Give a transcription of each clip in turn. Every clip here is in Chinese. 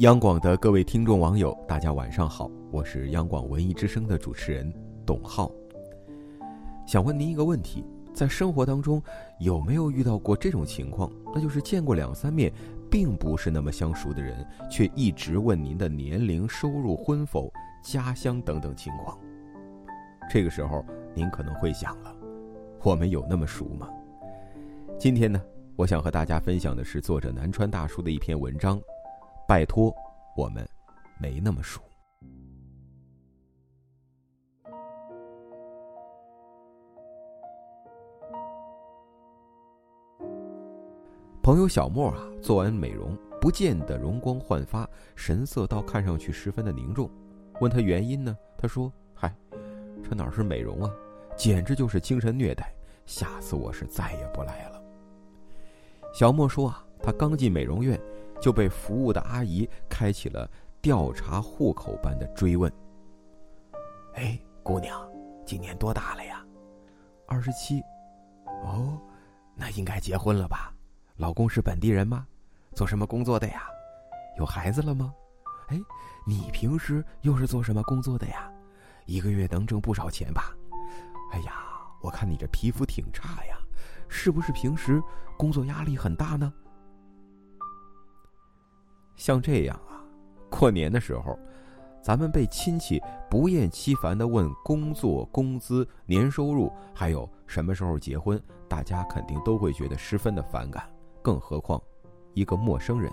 央广的各位听众网友，大家晚上好，我是央广文艺之声的主持人董浩。想问您一个问题：在生活当中有没有遇到过这种情况？那就是见过两三面，并不是那么相熟的人，却一直问您的年龄、收入、婚否、家乡等等情况。这个时候，您可能会想了：我们有那么熟吗？今天呢，我想和大家分享的是作者南川大叔的一篇文章。拜托，我们没那么熟。朋友小莫啊，做完美容，不见得容光焕发，神色倒看上去十分的凝重。问他原因呢？他说：“嗨，这哪是美容啊，简直就是精神虐待，下次我是再也不来了。”小莫说啊，他刚进美容院。就被服务的阿姨开启了调查户口般的追问。哎，姑娘，今年多大了呀？二十七。哦，那应该结婚了吧？老公是本地人吗？做什么工作的呀？有孩子了吗？哎，你平时又是做什么工作的呀？一个月能挣不少钱吧？哎呀，我看你这皮肤挺差呀，是不是平时工作压力很大呢？像这样啊，过年的时候，咱们被亲戚不厌其烦的问工作、工资、年收入，还有什么时候结婚，大家肯定都会觉得十分的反感。更何况，一个陌生人。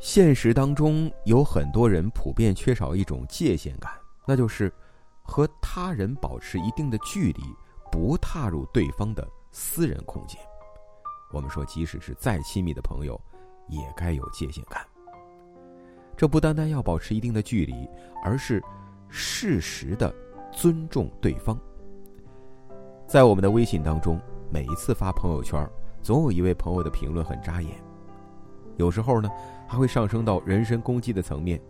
现实当中有很多人普遍缺少一种界限感，那就是和他人保持一定的距离，不踏入对方的私人空间。我们说，即使是再亲密的朋友，也该有界限感。这不单单要保持一定的距离，而是适时的尊重对方。在我们的微信当中，每一次发朋友圈，总有一位朋友的评论很扎眼，有时候呢，还会上升到人身攻击的层面。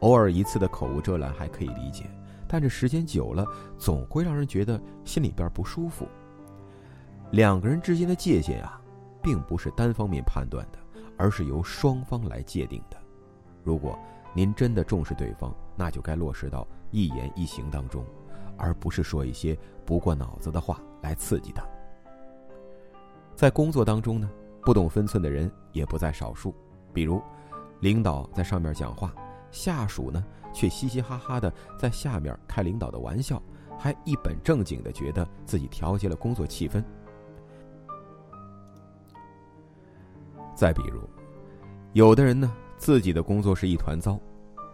偶尔一次的口无遮拦还可以理解，但这时间久了，总会让人觉得心里边不舒服。两个人之间的界限啊。并不是单方面判断的，而是由双方来界定的。如果您真的重视对方，那就该落实到一言一行当中，而不是说一些不过脑子的话来刺激他。在工作当中呢，不懂分寸的人也不在少数。比如，领导在上面讲话，下属呢却嘻嘻哈哈的在下面开领导的玩笑，还一本正经的觉得自己调节了工作气氛。再比如，有的人呢，自己的工作是一团糟，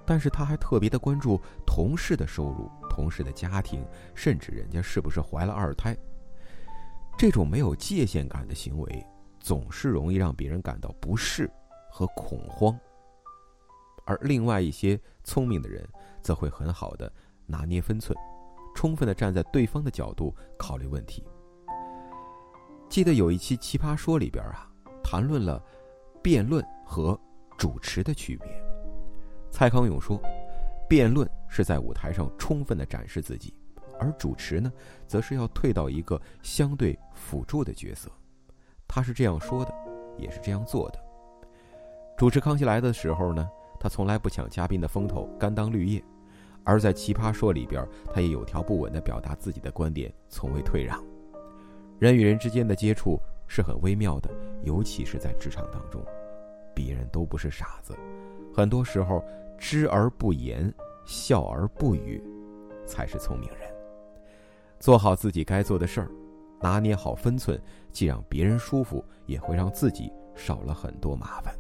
但是他还特别的关注同事的收入、同事的家庭，甚至人家是不是怀了二胎。这种没有界限感的行为，总是容易让别人感到不适和恐慌。而另外一些聪明的人，则会很好的拿捏分寸，充分的站在对方的角度考虑问题。记得有一期《奇葩说》里边啊。谈论了辩论和主持的区别。蔡康永说：“辩论是在舞台上充分的展示自己，而主持呢，则是要退到一个相对辅助的角色。”他是这样说的，也是这样做的。主持《康熙来的时候呢，他从来不抢嘉宾的风头，甘当绿叶；而在《奇葩说》里边，他也有条不紊的表达自己的观点，从未退让。人与人之间的接触。是很微妙的，尤其是在职场当中，别人都不是傻子，很多时候知而不言，笑而不语，才是聪明人。做好自己该做的事儿，拿捏好分寸，既让别人舒服，也会让自己少了很多麻烦。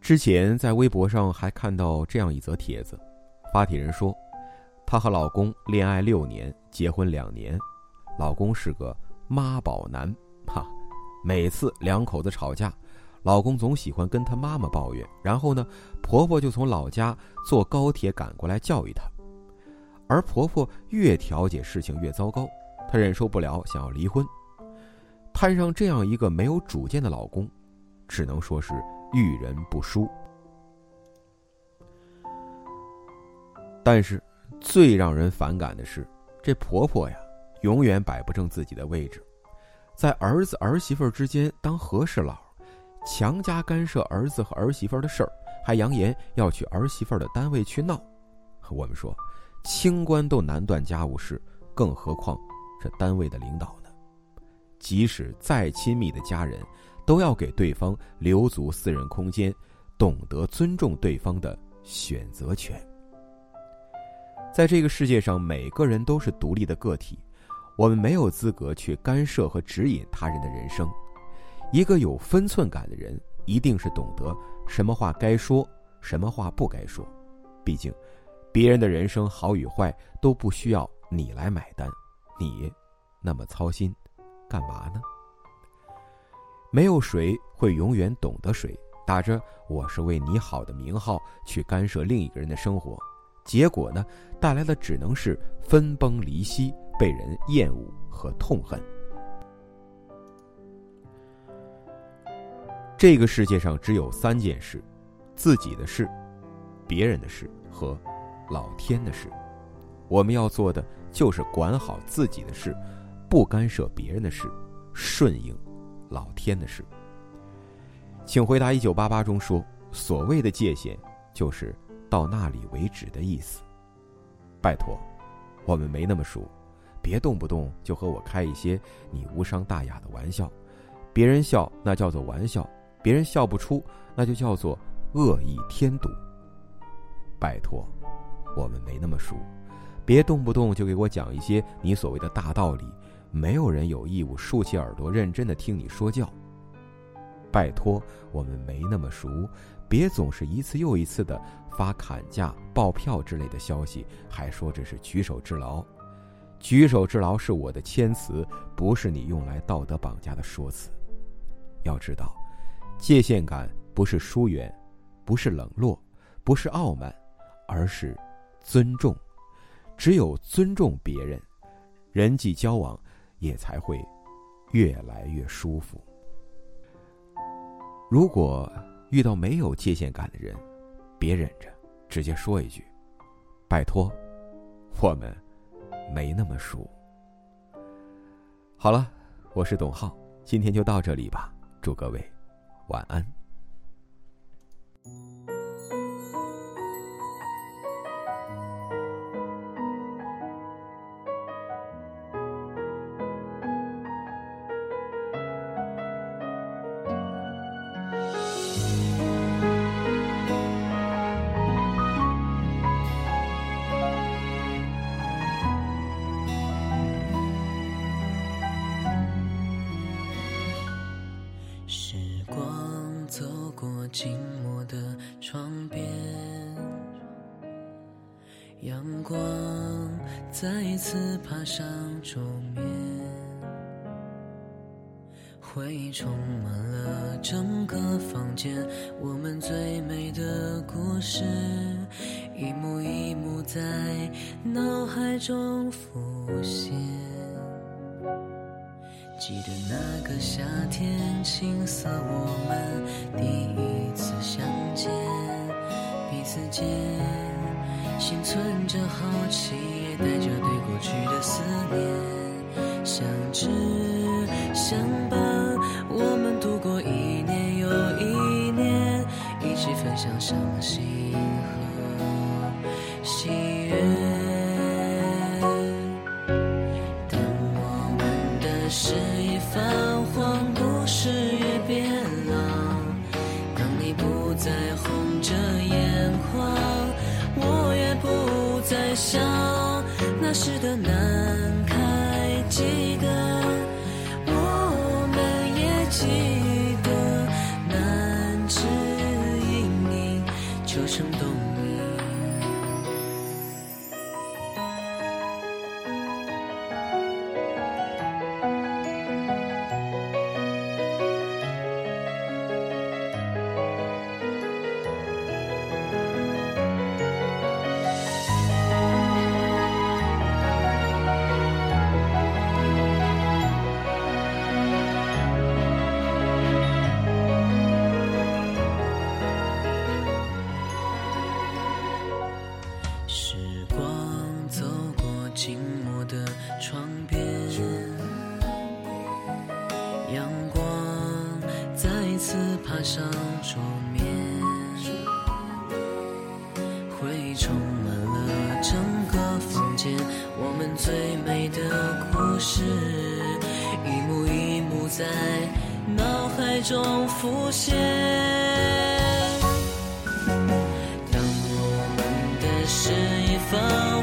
之前在微博上还看到这样一则帖子，发帖人说，她和老公恋爱六年，结婚两年。老公是个妈宝男，哈，每次两口子吵架，老公总喜欢跟他妈妈抱怨，然后呢，婆婆就从老家坐高铁赶过来教育他，而婆婆越调解事情越糟糕，她忍受不了，想要离婚。摊上这样一个没有主见的老公，只能说是遇人不淑。但是，最让人反感的是，这婆婆呀。永远摆不正自己的位置，在儿子儿媳妇之间当和事佬，强加干涉儿子和儿媳妇的事儿，还扬言要去儿媳妇的单位去闹。我们说，清官都难断家务事，更何况这单位的领导呢？即使再亲密的家人，都要给对方留足私人空间，懂得尊重对方的选择权。在这个世界上，每个人都是独立的个体，我们没有资格去干涉和指引他人的人生。一个有分寸感的人，一定是懂得什么话该说，什么话不该说。毕竟，别人的人生好与坏都不需要你来买单，你那么操心。干嘛呢？没有谁会永远懂得谁，打着“我是为你好”的名号去干涉另一个人的生活，结果呢，带来的只能是分崩离析，被人厌恶和痛恨。这个世界上只有三件事：自己的事、别人的事和老天的事。我们要做的就是管好自己的事。不干涉别人的事，顺应老天的事。请回答一九八八中说，所谓的界限，就是到那里为止的意思。拜托，我们没那么熟，别动不动就和我开一些你无伤大雅的玩笑。别人笑那叫做玩笑，别人笑不出那就叫做恶意添堵。拜托，我们没那么熟，别动不动就给我讲一些你所谓的大道理。没有人有义务竖起耳朵认真的听你说教。拜托，我们没那么熟，别总是一次又一次的发砍价、爆票之类的消息，还说这是举手之劳。举手之劳是我的谦词，不是你用来道德绑架的说辞。要知道，界限感不是疏远，不是冷落，不是傲慢，而是尊重。只有尊重别人，人际交往。也才会越来越舒服。如果遇到没有界限感的人，别忍着，直接说一句：“拜托，我们没那么熟。”好了，我是董浩，今天就到这里吧。祝各位晚安。静默的窗边，阳光再一次爬上桌面，回忆充满了整个房间。我们最美的故事，一幕一幕在脑海中浮现。记得那个夏天，青涩我们第一着好奇，也带着对过去的思念，相知相伴，我们度过一年又一年，一起分享伤心那时的南开，记得阳光再次爬上桌面，回忆充满了整个房间，我们最美的故事，一幕一幕在脑海中浮现。当我们的诗已泛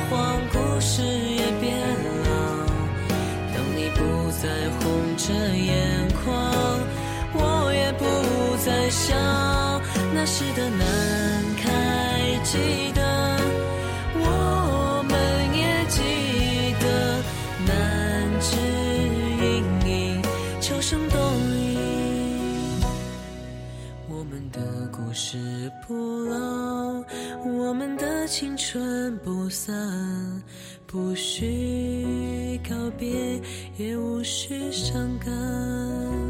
黄，故事也变老。当你不再红着眼那时的南开，记得，我们也记得，南枝隐隐，秋声冬影。我们的故事不老，我们的青春不散，不需告别，也无需伤感。